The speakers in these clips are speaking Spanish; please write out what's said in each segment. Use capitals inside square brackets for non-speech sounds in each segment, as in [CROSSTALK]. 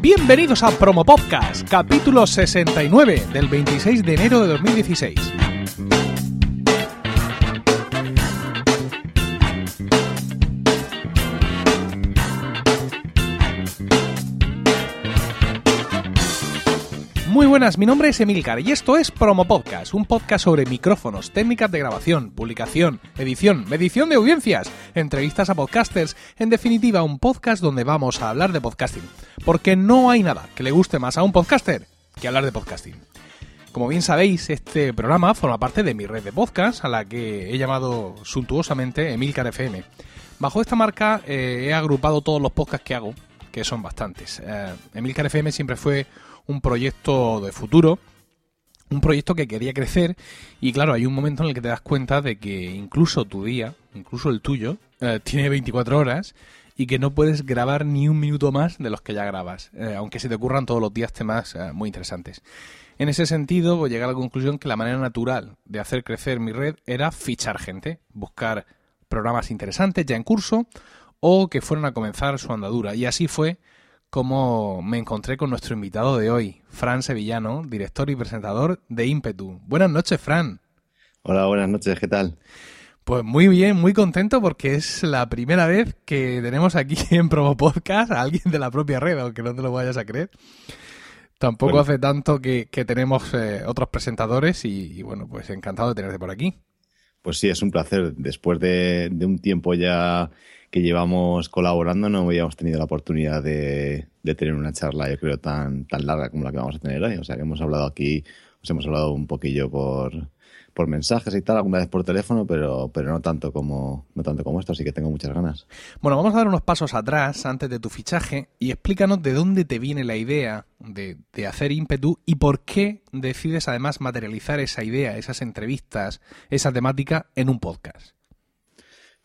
Bienvenidos a Promo Podcast, capítulo 69 del 26 de enero de 2016. Buenas, mi nombre es Emilcar y esto es Promo Podcast, un podcast sobre micrófonos, técnicas de grabación, publicación, edición, medición de audiencias, entrevistas a podcasters, en definitiva un podcast donde vamos a hablar de podcasting, porque no hay nada que le guste más a un podcaster que hablar de podcasting. Como bien sabéis, este programa forma parte de mi red de podcast, a la que he llamado suntuosamente Emilcar FM. Bajo esta marca eh, he agrupado todos los podcasts que hago, que son bastantes. Eh, Emilcar FM siempre fue un proyecto de futuro, un proyecto que quería crecer y claro, hay un momento en el que te das cuenta de que incluso tu día, incluso el tuyo, eh, tiene 24 horas y que no puedes grabar ni un minuto más de los que ya grabas, eh, aunque se te ocurran todos los días temas eh, muy interesantes. En ese sentido, voy a la conclusión que la manera natural de hacer crecer mi red era fichar gente, buscar programas interesantes ya en curso o que fueran a comenzar su andadura. Y así fue como me encontré con nuestro invitado de hoy, Fran Sevillano, director y presentador de Impetu. Buenas noches, Fran. Hola, buenas noches, ¿qué tal? Pues muy bien, muy contento porque es la primera vez que tenemos aquí [LAUGHS] en Promo Podcast a alguien de la propia red, aunque no te lo vayas a creer. Tampoco hace tanto que, tenemos eh, otros presentadores y, bueno, pues encantado de tenerte por aquí. Pues sí, es un placer. Después de un tiempo ya que llevamos colaborando no habíamos tenido la oportunidad de, tener una charla, yo creo, tan, tan larga como la que vamos a tener hoy. O sea, que hemos hablado aquí, os hemos hablado un poquillo por, por mensajes y tal, alguna vez por teléfono, pero, pero no tanto como no tanto como esto, así que tengo muchas ganas. Bueno, vamos a dar unos pasos atrás antes de tu fichaje y explícanos de dónde te viene la idea de, de hacer ímpetu y por qué decides además materializar esa idea, esas entrevistas, esa temática en un podcast.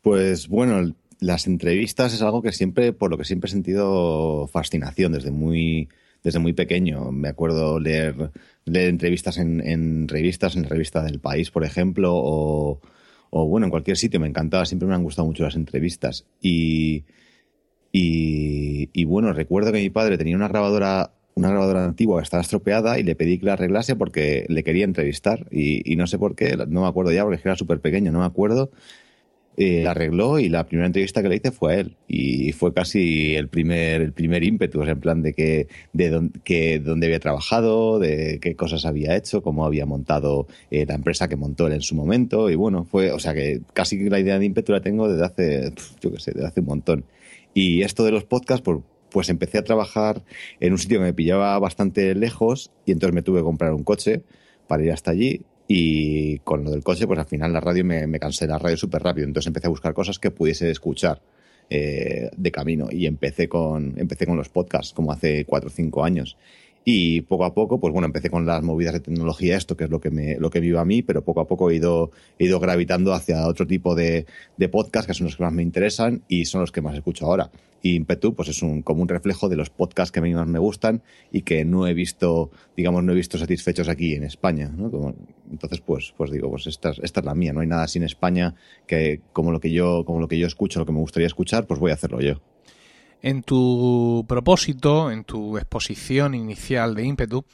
Pues bueno, las entrevistas es algo que siempre, por lo que siempre he sentido fascinación desde muy, desde muy pequeño. Me acuerdo leer, leer entrevistas en, revistas, en revista del país, por ejemplo, o, bueno, en cualquier sitio. Me encantaba, siempre me han gustado mucho las entrevistas. Y, y, bueno, recuerdo que mi padre tenía una grabadora una grabadora antigua que estaba estropeada y le pedí que la arreglase porque le quería entrevistar y, y no sé por qué, no me acuerdo ya porque era súper pequeño, no me acuerdo eh, arregló y la primera entrevista que le hice fue a él. Y fue casi el primer el primer ímpetu en plan de que de dónde, que dónde había trabajado de qué cosas había hecho cómo había montado eh, la empresa que montó él en su momento. Y bueno fue o sea que casi la idea de ímpetu la tengo desde hace yo qué sé desde hace un montón. Y esto de los podcasts pues, pues empecé a trabajar en un sitio que me pillaba bastante lejos y entonces me tuve que comprar un coche para ir hasta allí y con lo del coche, pues al final la radio me, me cansé la radio súper rápido. Entonces empecé a buscar cosas que pudiese escuchar eh, de camino. Y empecé con, empecé con los podcasts, como hace cuatro o cinco años. Y poco a poco, pues bueno, empecé con las movidas de tecnología, esto que es lo que me, lo que vivo a mí, pero poco a poco he ido, he ido gravitando hacia otro tipo de, de podcasts que son los que más me interesan y son los que más escucho ahora. Y Impetu, pues es un, como un reflejo de los podcasts que a mí más me gustan y que no he visto, digamos, no he visto satisfechos aquí en España, ¿no? Entonces, pues, pues digo, pues esta, esta es la mía. No hay nada en España que, como lo que yo, como lo que yo escucho, lo que me gustaría escuchar, pues voy a hacerlo yo. En tu propósito, en tu exposición inicial de ímpetu,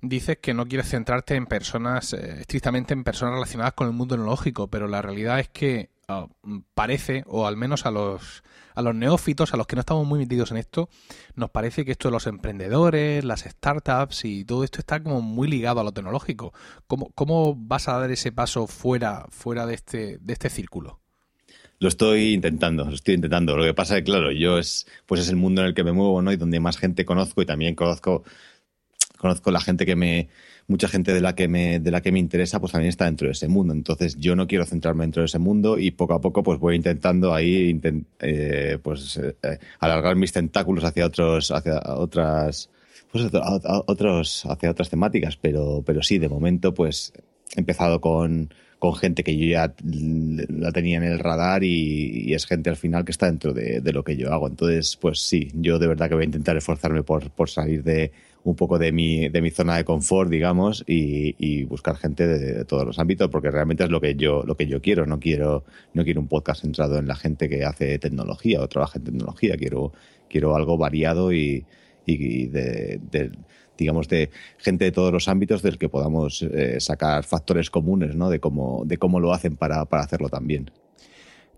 dices que no quieres centrarte en personas, eh, estrictamente en personas relacionadas con el mundo tecnológico, pero la realidad es que ah, parece, o al menos a los, a los neófitos, a los que no estamos muy metidos en esto, nos parece que esto de los emprendedores, las startups y todo esto está como muy ligado a lo tecnológico. ¿Cómo, cómo vas a dar ese paso fuera, fuera de, este, de este círculo? Lo estoy intentando, lo estoy intentando. Lo que pasa es que, claro, yo es, pues es el mundo en el que me muevo, ¿no? Y donde más gente conozco y también conozco, conozco la gente que me, mucha gente de la que me, de la que me interesa, pues también está dentro de ese mundo. Entonces, yo no quiero centrarme dentro de ese mundo y poco a poco, pues voy intentando ahí, eh, pues, eh, alargar mis tentáculos hacia otros, hacia otras, pues, otros, hacia otras temáticas. Pero, pero sí, de momento, pues, he empezado con, con gente que yo ya la tenía en el radar y, es gente al final que está dentro de, lo que yo hago. Entonces, pues sí, yo de verdad que voy a intentar esforzarme por, por salir de un poco de mi, de mi zona de confort, digamos, y, buscar gente de, todos los ámbitos, porque realmente es lo que yo, lo que yo quiero. No quiero, no quiero un podcast centrado en la gente que hace tecnología o trabaja en tecnología. Quiero, quiero algo variado y, y de, digamos, de gente de todos los ámbitos del que podamos eh, sacar factores comunes, ¿no? De cómo, de cómo lo hacen para, para hacerlo también.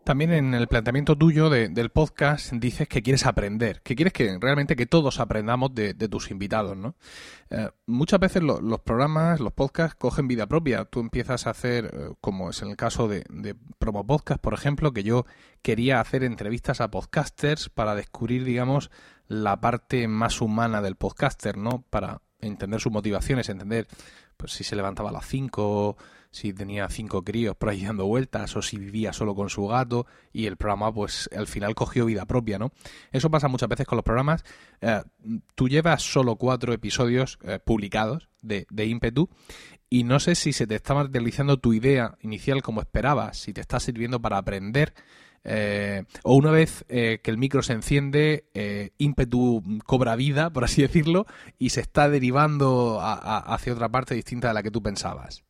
También en el planteamiento tuyo del podcast dices que quieres aprender, que quieres que realmente que todos aprendamos de, tus invitados, ¿no? Eh, muchas veces los programas, los podcasts cogen vida propia. Tú empiezas a hacer, eh, como es en el caso de, de, Promo Podcast, por ejemplo, que yo quería hacer entrevistas a podcasters para descubrir, digamos, la parte más humana del podcaster, ¿no? Para entender sus motivaciones, entender pues si se levantaba a las 5 si tenía cinco críos por ahí dando vueltas o si vivía solo con su gato y el programa pues al final cogió vida propia, ¿no? Eso pasa muchas veces con los programas. Eh, tú llevas solo cuatro episodios eh, publicados de, de ímpetu y no sé si se te está materializando tu idea inicial como esperabas, si te está sirviendo para aprender. Eh, o una vez que el micro se enciende, ímpetu cobra vida, por así decirlo, y se está derivando hacia otra parte distinta de la que tú pensabas.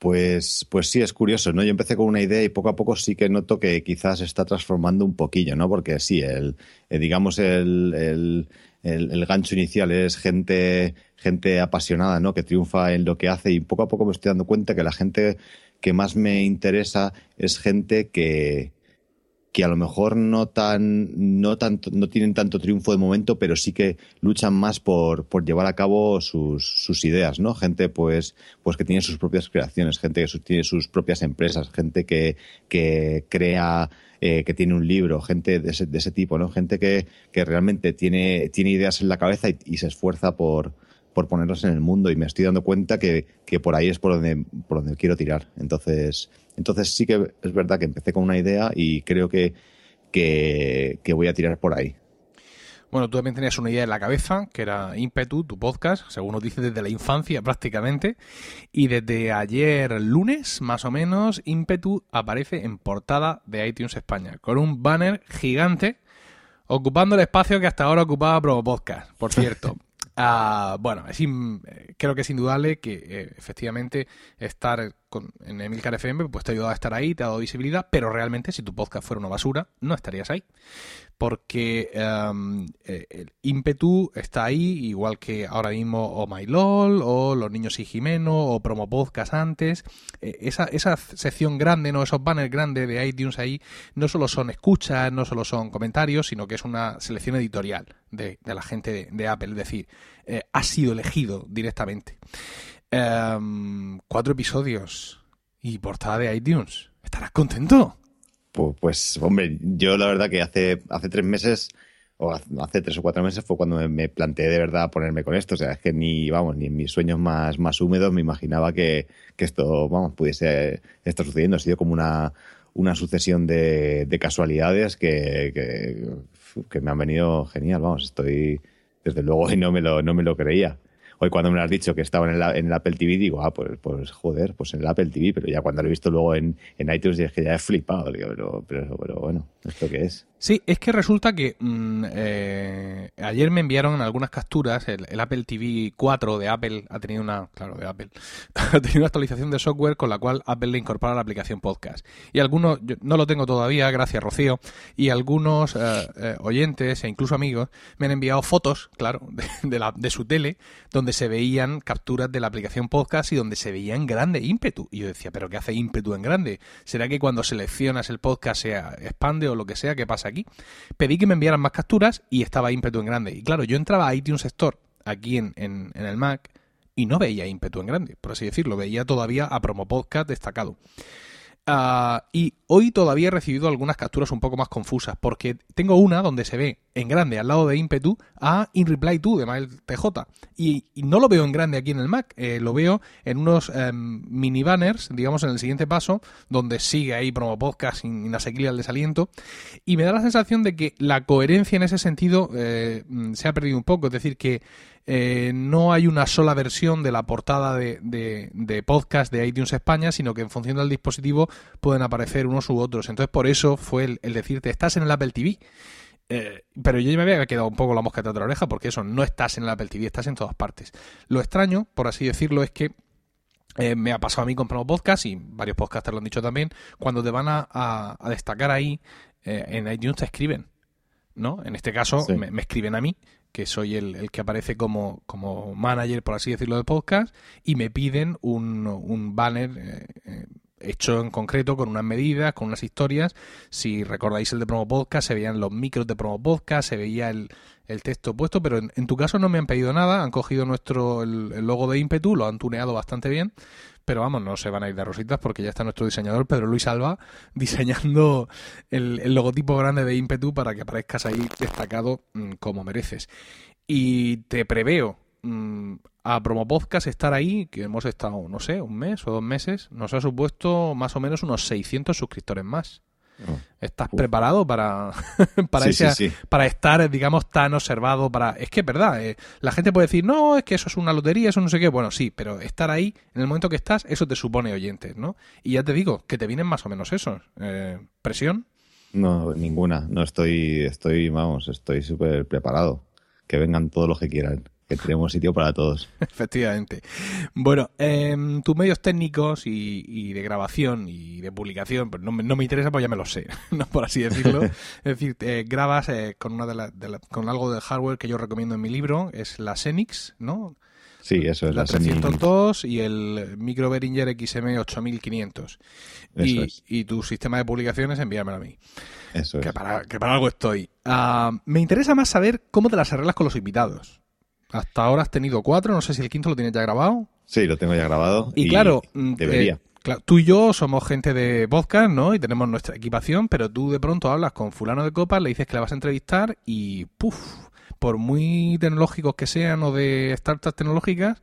Pues, pues sí, es curioso, ¿no? Yo empecé con una idea y poco a poco sí que noto que quizás se está transformando un poquillo, ¿no? Porque sí, el, eh, digamos, el, el, el, gancho inicial es gente, gente apasionada, ¿no? Que triunfa en lo que hace y poco a poco me estoy dando cuenta que la gente que más me interesa es gente que, que a lo mejor no tan no tanto no tienen tanto triunfo de momento pero sí que luchan más por, por llevar a cabo sus, sus ideas no gente pues pues que tiene sus propias creaciones gente que tiene sus propias empresas gente que, que crea eh, que tiene un libro gente de ese, de ese tipo no gente que, que realmente tiene tiene ideas en la cabeza y se esfuerza por por ponerlos en el mundo y me estoy dando cuenta que, por ahí es por donde, por donde quiero tirar. Entonces, entonces sí que es verdad que empecé con una idea y creo que, que, voy a tirar por ahí. Bueno, tú también tenías una idea en la cabeza, que era Impetu, tu podcast, según nos dices desde la infancia prácticamente. Y desde ayer lunes, más o menos, Impetu aparece en portada de iTunes España, con un banner gigante ocupando el espacio que hasta ahora ocupaba Pro Podcast, por cierto. [LAUGHS] Ah, bueno, es eh, creo que es indudable que eh, efectivamente estar en Emilcar FM pues te ha ayudado a estar ahí, te ha dado visibilidad, pero realmente si tu podcast fuera una basura, no estarías ahí. Porque em, eh, el ímpetu está ahí, igual que ahora mismo o My LOL, o Los Niños y Jimeno, o Promo Podcast antes. esa, esa sección grande, no esos banners grandes de iTunes ahí, no solo son escuchas, no solo son comentarios, sino que es una selección editorial de, la gente de, Apple. Es decir, eh, ha sido elegido directamente. Em, cuatro episodios y portada de iTunes. ¿Estarás contento? Pues, pues, hombre, yo la verdad que hace, hace tres meses o hace tres o cuatro meses fue cuando me, planteé de verdad ponerme con esto. O sea, es que ni, vamos, ni en mis sueños más, más húmedos me imaginaba que, esto, vamos, pudiese estar sucediendo. Ha sido como una, una sucesión de, casualidades que, que, me han venido genial. Vamos, estoy, desde luego, [LAUGHS] y no me lo, no me lo creía. Hoy cuando me lo has dicho que estaba en el, en el Apple TV, digo, ah, pues, pues joder, pues en el Apple TV, pero ya cuando lo he visto luego en, en iTunes es que ya he flipado, digo, pero, pero, pero bueno, ¿esto qué es? Sí, es que resulta que mm, eh, ayer me enviaron algunas capturas. El, Apple TV 4 de Apple ha tenido una, claro, de Apple, [LAUGHS] ha tenido una actualización de software con la cual Apple le incorpora la aplicación podcast. Y algunos, yo no lo tengo todavía, gracias Rocío, y algunos eh, eh, oyentes e incluso amigos me han enviado fotos, claro, de, la, de su tele, donde se veían capturas de la aplicación podcast y donde se veía en grande ímpetu. Y yo decía, ¿pero qué hace ímpetu en grande? ¿Será que cuando seleccionas el podcast se expande lo que sea? ¿Qué pasa? aquí. Pedí que me enviaran más capturas y estaba ímpetu en grande. Y claro, yo entraba a iTunes Store aquí en, en, el Mac y no veía ímpetu en grande, por así decirlo. Veía todavía a Promo Podcast destacado. Ah, y hoy todavía he recibido algunas capturas un poco más confusas, porque tengo una donde se ve en grande al lado de Impetu a In Reply To de Mail TJ. Y, no lo veo en grande aquí en el Mac, eh, lo veo en unos em, mini banners, digamos en el siguiente paso, donde sigue ahí promo podcast inasequible al desaliento. Y me da la sensación de que la coherencia en ese sentido eh, se ha perdido un poco, es decir, que eh, no hay una sola versión de la portada de, de, podcast de iTunes España, sino que en función del dispositivo pueden aparecer unos u otros. Entonces, por eso fue el, decirte, estás en el Apple TV. Eh, pero yo ya me había quedado un poco la mosca de la oreja porque eso, no estás en el Apple TV, estás en todas partes. Lo extraño, por así decirlo, es que eh, me ha pasado a mí con Promo Podcast y varios podcasters lo han dicho también, cuando te van a, destacar ahí, en iTunes te escriben. ¿no? En este caso me, escriben a mí que soy el, el, que aparece como, como manager, por así decirlo, del podcast, y me piden un, un banner eh, eh, hecho en concreto con unas medidas, con unas historias. Si recordáis el de Promo Podcast, se veían los micros de Promo Podcast, se veía el, el texto puesto, pero en, tu caso no me han pedido nada, han cogido nuestro el, logo de ímpetu, lo han tuneado bastante bien, pero vamos, no se van a ir de rositas porque ya está nuestro diseñador Pedro Luis Alba [LAUGHS] diseñando el, el logotipo grande de ímpetu para que aparezcas ahí destacado mmm, como mereces. Y te preveo mmm, a Promo Podcast estar ahí, que hemos estado, no sé, un mes o dos meses, nos ha supuesto más o menos unos 600 suscriptores más. Oh. ¿Estás Uf. preparado para, [LAUGHS] para, sí, ese, sí, sí. para estar, digamos, tan observado? para Es que es verdad, eh, la gente puede decir, no, es que eso es una lotería, eso no sé qué. Bueno, sí, pero estar ahí, en el momento que estás, eso te supone oyentes, ¿no? Y ya te digo, que te vienen más o menos esos. Eh, ¿Presión? No, ninguna. No estoy, estoy, vamos, estoy súper preparado. Que vengan todos los que quieran que tenemos sitio para todos. [LAUGHS] Efectivamente. Bueno, eh, tus medios técnicos y, y, de grabación y de publicación, pues no, no, me interesa, pues ya me lo sé, [LAUGHS] no por así decirlo. [LAUGHS] es decir, eh, grabas eh, con una de la, de la, con algo de hardware que yo recomiendo en mi libro, es la Xenix, ¿no? Sí, eso es la, la 302 y el Micro Behringer XM 8500. Y, es. y, tu sistema de publicaciones, envíamelo a mí. Eso que es. Para, que para algo estoy. Uh, me interesa más saber cómo te las arreglas con los invitados. Hasta ahora has tenido cuatro, no sé si el quinto lo tienes ya grabado. Sí, lo tengo ya grabado. Y, y claro, debería. Eh, claro, tú y yo somos gente de podcast, ¿no? Y tenemos nuestra equipación, pero tú de pronto hablas con fulano de copas, le dices que la vas a entrevistar y ¡puf! Por muy tecnológicos que sean o de startups tecnológicas, mm,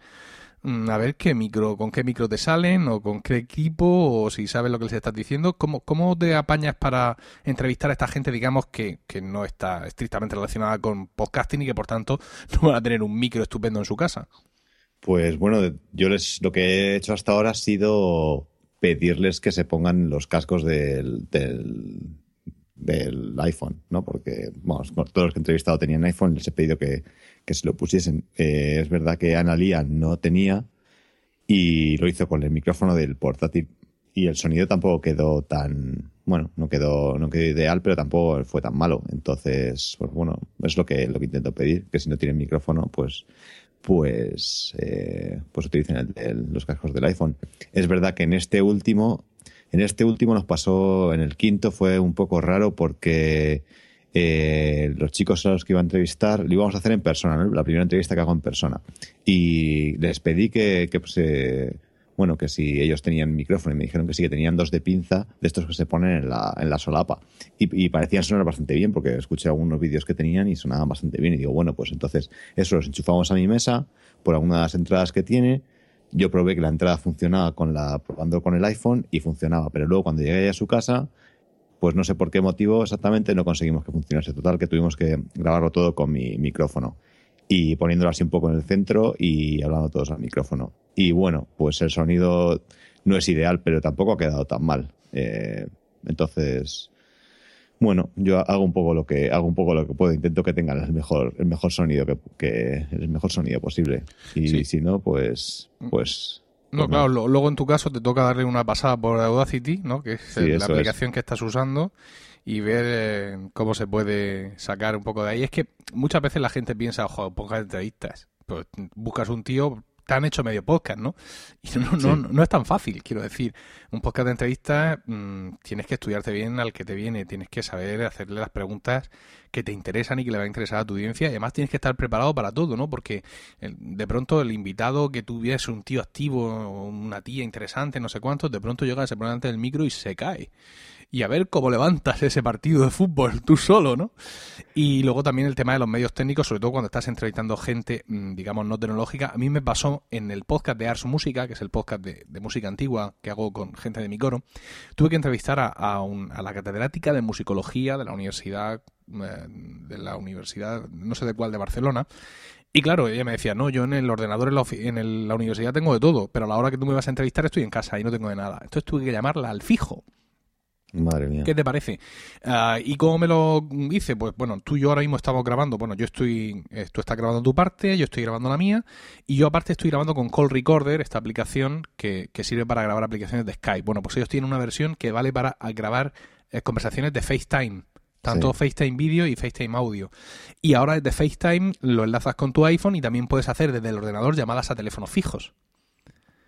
a ver qué micro, con qué micro te salen o con qué equipo o si sabes lo que les estás diciendo, cómo, cómo te apañas para entrevistar a esta gente, digamos, que, que no está estrictamente relacionada con podcasting y que por tanto [LAUGHS] no van a tener un micro estupendo en su casa. Pues bueno, yo les lo que he hecho hasta ahora ha sido pedirles que se pongan los cascos del, del iPhone, ¿no? Porque, vamos, todos los que he entrevistado tenían iPhone, les he pedido que, que se lo pusiesen. Eh, es verdad que Analia no tenía y lo hizo con el micrófono del portátil y el sonido tampoco quedó tan bueno no quedó no quedó ideal pero tampoco fue tan malo entonces pues bueno es lo que lo que intento pedir que si no tienen micrófono pues pues eh, pues utilicen el, el, los cascos del iPhone es verdad que en este último en este último nos pasó en el quinto fue un poco raro porque eh, los chicos a los que iba a entrevistar lo íbamos a hacer en persona, ¿no? la primera entrevista que hago en persona. Y les pedí que, pues, bueno, que si ellos tenían micrófono y me dijeron que sí, que tenían dos de pinza, de estos que se ponen en la, en la solapa. Y, parecían sonar bastante bien porque escuché algunos vídeos que tenían y sonaban bastante bien. Y digo, bueno, pues entonces eso los enchufamos a mi mesa por algunas de las entradas que tiene. Yo probé que la entrada funcionaba con la, probando con el iPhone y funcionaba, pero luego cuando llegué a su casa, pues no sé por qué motivo exactamente no conseguimos que funcionase. Total, que tuvimos que grabarlo todo con mi micrófono y poniéndolo así un poco en el centro y hablando todos al micrófono. Y bueno, pues el sonido no es ideal, pero tampoco ha quedado tan mal. Eh, entonces, bueno, yo hago un poco lo que hago un poco lo que puedo, intento que tengan el mejor el mejor sonido que, que el mejor sonido posible. Y sí. si no, pues pues no, pues claro, no. luego en tu caso te toca darle una pasada por Audacity, ¿no? Que es sí, la aplicación es. que estás usando y ver eh, cómo se puede sacar un poco de ahí. Es que muchas veces la gente piensa, ojo, pocas entrevistas. Pues buscas un tío, te han hecho medio podcast, ¿no? [LAUGHS] Y no, sí. no, no, es tan fácil, quiero decir. Un podcast de entrevistas mmm, tienes que estudiarte bien al que te viene, tienes que saber hacerle las preguntas que te interesan y que le va a interesar a tu audiencia. Y además tienes que estar preparado para todo, ¿no? Porque de pronto el invitado que tuviese un tío activo, una tía interesante, no sé cuántos, de pronto llega, se pone delante del micro y se cae y a ver cómo levantas ese partido de fútbol tú solo, ¿no? Y luego también el tema de los medios técnicos, sobre todo cuando estás entrevistando gente, mm, digamos, no tecnológica. A mí me pasó en el podcast de Ars Música, que es el podcast de, música antigua que hago con gente de mi coro. Tuve que entrevistar a, a, un, a la catedrática de musicología de la universidad, eh, de la universidad, no sé de cuál, de Barcelona. Y claro, ella me decía, no, yo en el ordenador en la, en el, la universidad tengo de todo, pero a la hora que tú me vas a entrevistar estoy en casa y no tengo de nada. Entonces tuve que llamarla al fijo. Madre mía. ¿Qué te parece? Uh, ¿Y cómo me lo hice? Pues bueno, tú y yo ahora mismo estamos grabando. Bueno, yo estoy. Eh, tú estás grabando tu parte, yo estoy grabando la mía. Y yo aparte estoy grabando con Call Recorder, esta aplicación que, que sirve para grabar aplicaciones de Skype. Bueno, pues ellos tienen una versión que vale para grabar eh, conversaciones de FaceTime tanto FaceTime vídeo y FaceTime audio. Y ahora desde FaceTime lo enlazas con tu iPhone y también puedes hacer desde el ordenador llamadas a teléfonos fijos.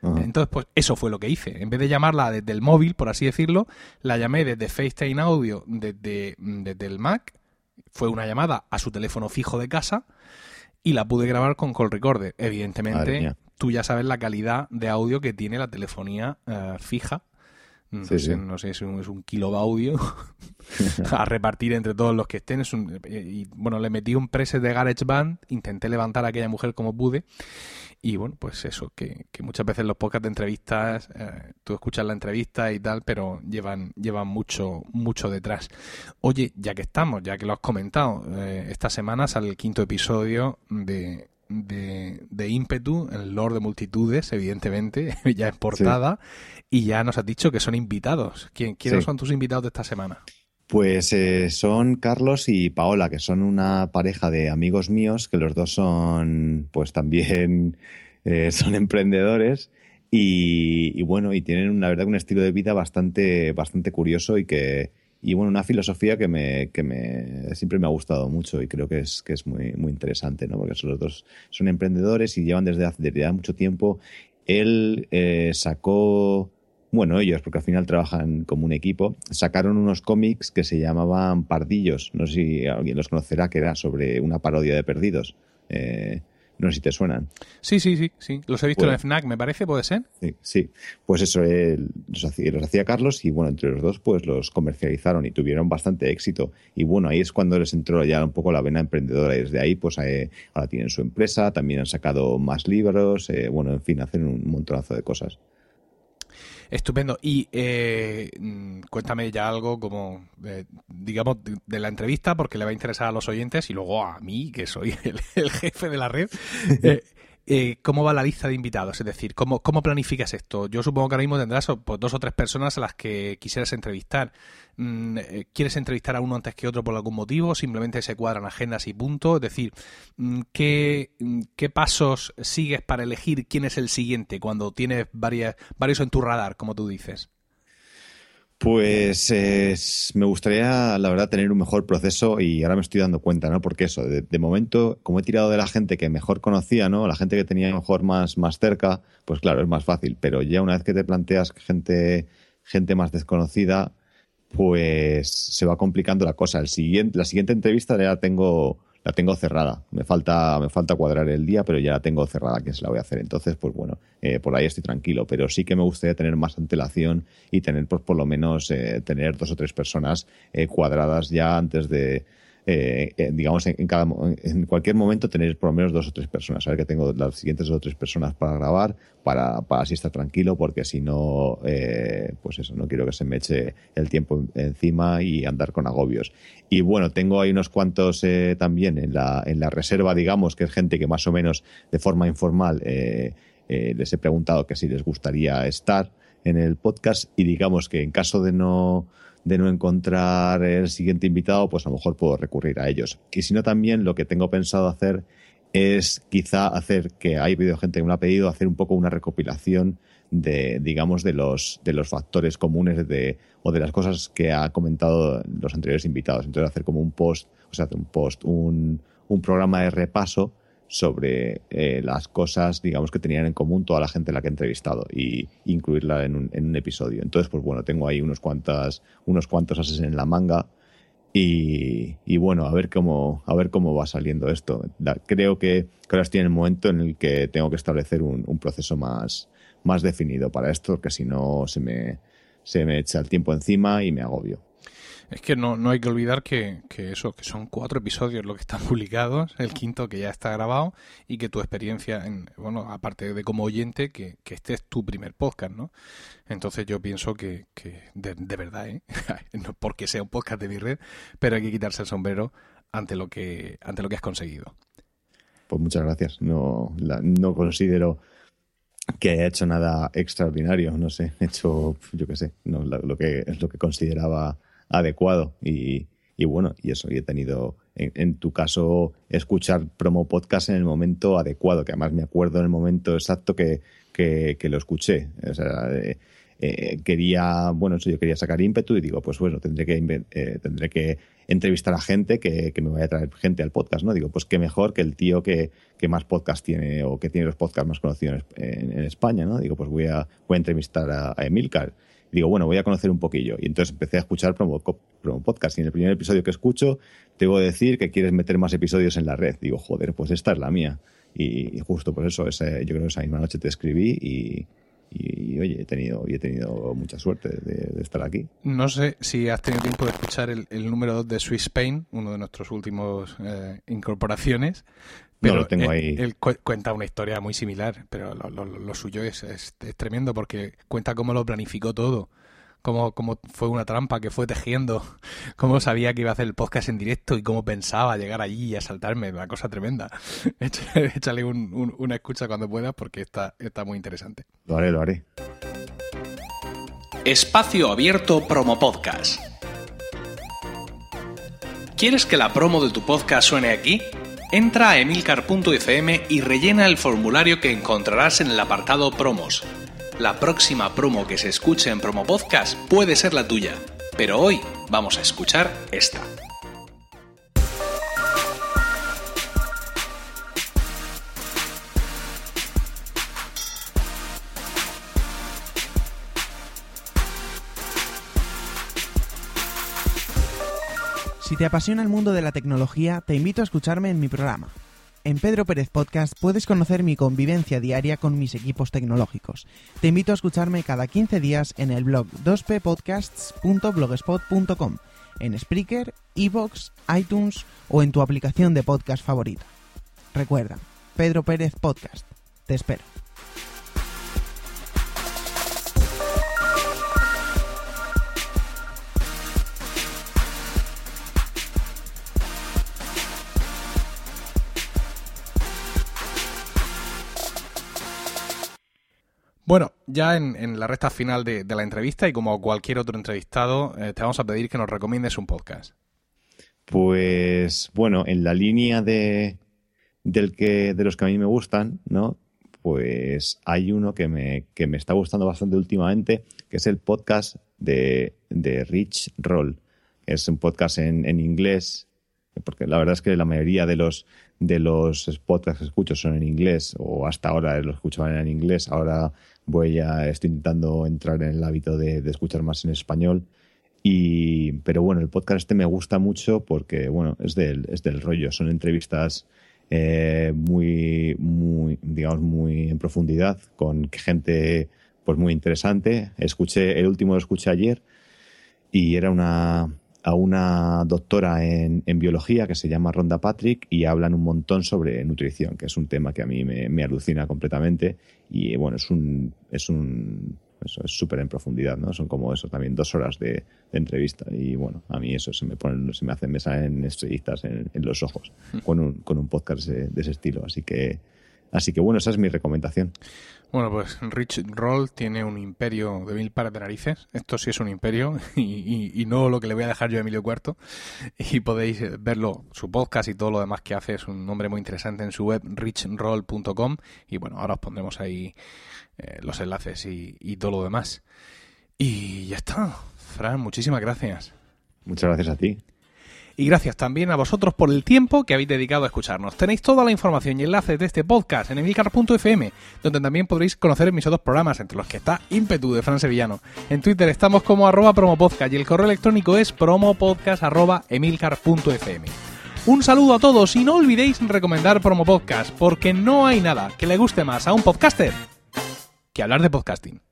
Entonces, pues eso fue lo que hice. En vez de llamarla desde el móvil, por así decirlo, la llamé desde FaceTime Audio, desde, desde el Mac. Fue una llamada a su teléfono fijo de casa y la pude grabar con Call Recorder. Evidentemente, tú ya sabes la calidad de audio que tiene la telefonía eh, fija. No, sé, no sé, es un, es un kilo de audio [LAUGHS] a repartir entre todos los que estén. Es un, y bueno, le metí un preset de GarageBand, intenté levantar a aquella mujer como pude y bueno, pues eso, que, muchas veces los podcasts de entrevistas, eh, tú escuchas la entrevista y tal, pero llevan, llevan mucho, mucho detrás. Oye, ya que estamos, ya que lo has comentado, eh, esta semana sale el quinto episodio de, de, de Ímpetu, el Lord de Multitudes, evidentemente, [LAUGHS] ya es portada, y ya nos has dicho que son invitados. ¿Quién, ¿Quiénes son tus invitados de esta semana? Pues eh, son Carlos y Paola, que son una pareja de amigos míos, que los dos son, pues también [LAUGHS] eh, son emprendedores y, bueno, y tienen una verdad un estilo de vida bastante, bastante curioso y que, y bueno, una filosofía que me, que me siempre me ha gustado mucho y creo que es, que es muy, muy interesante, ¿no? Porque son los dos son emprendedores y llevan desde hace, desde mucho tiempo. Él eh, sacó bueno, ellos, porque al final trabajan como un equipo, sacaron unos cómics que se llamaban Pardillos. No sé si alguien los conocerá, que era sobre una parodia de Perdidos. Eh, no sé si te suenan. Sí, sí, sí, sí. Los he visto en el FNAC, me parece, ¿puede ser? Sí, sí. Pues eso, los, hacía, los, hacía, Carlos y bueno, entre los dos pues los comercializaron y tuvieron bastante éxito. Y bueno, ahí es cuando les entró ya un poco la vena emprendedora y desde ahí pues eh, ahora tienen su empresa, también han sacado más libros, eh, bueno, en fin, hacen un montonazo de cosas. Estupendo. Y eh, mm, cuéntame ya algo como, eh, digamos, de, la entrevista, porque le va a interesar a los oyentes y luego a mí, que soy [LAUGHS] el, jefe de la red. [LAUGHS] eh, ¿cómo va la lista de invitados? Es decir, ¿cómo, ¿cómo planificas esto? Yo supongo que ahora mismo tendrás pues, dos o tres personas a las que quisieras entrevistar. Mm, eh, ¿Quieres entrevistar a uno antes que otro por algún motivo? ¿Simplemente se cuadran agendas y punto? Es decir, mm, ¿qué, mm, ¿qué pasos sigues para elegir quién es el siguiente cuando tienes varias, varios en tu radar, como tú dices? Pues me gustaría, la verdad, tener un mejor proceso y ahora me estoy dando cuenta, ¿no? Porque eso, de, momento, como he tirado de la gente que mejor conocía, ¿no? La gente que tenía mejor más, más cerca, pues claro, es más fácil. Pero ya una vez que te planteas gente, gente más desconocida, pues se va complicando la cosa. El siguiente, la siguiente entrevista ya tengo la tengo cerrada. Me falta, me falta cuadrar el día, pero ya la tengo cerrada que se la voy a hacer. Entonces, pues bueno, eh, por ahí estoy tranquilo. Pero sí que me gustaría tener más antelación y tener, pues por lo menos, eh, tener dos o tres personas eh, cuadradas ya antes de, eh, eh, digamos, en, cada, en cualquier momento tener por lo menos dos o tres personas. Saber que tengo las siguientes dos o tres personas para grabar, para, para así estar tranquilo, porque si no, eh, pues eso, no quiero que se me eche el tiempo encima y andar con agobios. Y bueno, tengo ahí unos cuantos eh, también en la, en la reserva, digamos, que es gente que más o menos de forma informal les he preguntado que si les gustaría estar en el podcast y digamos que en caso de no de no encontrar el siguiente invitado, pues a lo mejor puedo recurrir a ellos. Y si no, también lo que tengo pensado hacer es quizá hacer, que hay habido gente que me lo ha pedido, hacer un poco una recopilación de, digamos, de los, de los factores comunes de, o de las cosas que ha comentado los anteriores invitados. Entonces hacer como un post, o sea, un post, un, un programa de repaso sobre eh, las cosas, digamos, que tenían en común toda la gente a la que he entrevistado y incluirla en un, episodio. Entonces, pues bueno, tengo ahí unos cuantas, unos cuantos ases en la manga y, bueno, a ver cómo, a ver cómo va saliendo esto. creo que, ahora estoy en el momento en el que tengo que establecer un, un proceso más, más definido para esto, que si no se me, se me echa el tiempo encima y me agobio. Es que no, no hay que olvidar que, que, eso, que son cuatro episodios los que están [LAUGHS] publicados, el quinto que ya está grabado, y que tu experiencia, en, bueno, aparte de como oyente, que, que este es tu primer podcast, ¿no? Entonces yo pienso que, que de, verdad, ¿eh? [LAUGHS] no porque sea un podcast de mi red, pero hay que quitarse el sombrero ante lo que, ante lo que has conseguido. Pues muchas gracias. No, la, no considero que haya hecho nada extraordinario, no sé, [LAUGHS] he hecho, yo qué sé, no, lo que lo que consideraba adecuado. Y, y bueno, y eso, y he tenido, en, tu caso, escuchar promo podcast en el momento adecuado, que además me acuerdo en el momento exacto que, que, lo escuché. O sea, eh, eh, quería, bueno, eso yo quería sacar ímpetu y digo, pues bueno, tendré que, eh, tendré que entrevistar a gente que, me vaya a traer gente al podcast, ¿no? Digo, pues qué mejor que el tío que, más podcast tiene o que tiene los podcasts más conocidos en, España, ¿no? Digo, pues voy a, voy a entrevistar a, Emilcar. Digo, bueno, voy a conocer un poquillo. Y entonces empecé a escuchar promo, podcast. Y en el primer episodio que escucho, tengo que decir que quieres meter más episodios en la red. Digo, joder, pues esta es la mía. Y, justo por eso, ese, yo creo que esa misma noche te escribí y, oye, he tenido, he tenido mucha suerte de, estar aquí. No sé si has tenido tiempo de escuchar el, número 2 de Swiss Spain, uno de nuestros últimos eh, incorporaciones. Pero no, lo tengo ahí. Él, cuenta una historia muy similar, pero lo, suyo es, es, tremendo porque cuenta cómo lo planificó todo cómo, cómo fue una trampa que fue tejiendo, [LAUGHS] cómo sabía que iba a hacer el podcast en directo y cómo pensaba llegar allí y asaltarme, una cosa tremenda. [LAUGHS] Échale un, una escucha cuando puedas porque está, está muy interesante. Lo haré, lo haré. Espacio Abierto Promo Podcast. ¿Quieres que la promo de tu podcast suene aquí? Entra a emilcar.fm y rellena el formulario que encontrarás en el apartado Promos la próxima promo que se escuche en Promo Podcast puede ser la tuya, pero hoy vamos a escuchar esta. Si te apasiona el mundo de la tecnología, te invito a escucharme en mi programa en Pedro Pérez Podcast puedes conocer mi convivencia diaria con mis equipos tecnológicos. Te invito a escucharme cada 15 días en el blog 2ppodcasts.blogspot.com, en Spreaker, Evox, iTunes o en tu aplicación de podcast favorita. Recuerda, Pedro Pérez Podcast. Te espero. Bueno, ya en, la recta final de, la entrevista y como cualquier otro entrevistado, eh, te vamos a pedir que nos recomiendes un podcast. Pues bueno, en la línea de, del que, de los que a mí me gustan, ¿no? Pues hay uno que me, que me está gustando bastante últimamente, que es el podcast de, de Rich Roll. Es un podcast en, en inglés, porque la verdad es que la mayoría de los, de los podcasts que escucho son en inglés, o hasta ahora los escuchaban en inglés, ahora voy a, estoy intentando entrar en el hábito de, escuchar más en español. Y, pero bueno, el podcast este me gusta mucho porque, bueno, es del, es del rollo. Son entrevistas eh, muy, muy, digamos, muy en profundidad con gente, pues muy interesante. Escuché, el último lo escuché ayer y era una, a una doctora en, biología que se llama Ronda Patrick y hablan un montón sobre nutrición, que es un tema que a mí me, alucina completamente y bueno, es un, es un, eso es súper en profundidad, ¿no? Son como eso también dos horas de, entrevista y bueno, a mí eso se me pone, se me hace mesa en estrellitas en, los ojos hmm. con un, con un podcast de, ese estilo, así que, así que bueno, esa es mi recomendación. Bueno, pues Rich Roll tiene un imperio de mil pares de narices. Esto sí es un imperio [LAUGHS] y, no lo que le voy a dejar yo a Emilio Cuarto. Y podéis verlo, su podcast y todo lo demás que hace. Es un nombre muy interesante en su web, richroll.com. Y bueno, ahora os pondremos ahí eh, los enlaces y, y todo lo demás. Y ya está. Fran, muchísimas gracias. Muchas gracias a ti y gracias también a vosotros por el tiempo que habéis dedicado a escucharnos. Tenéis toda la información y enlaces de este podcast en emilcar.fm, donde también podréis conocer mis otros programas, entre los que está Impetu de Fran Sevillano. En Twitter estamos como arroba promopodcast y el correo electrónico es promopodcast Un saludo a todos y no olvidéis recomendar Promo Podcast, porque no hay nada que le guste más a un podcaster que hablar de podcasting.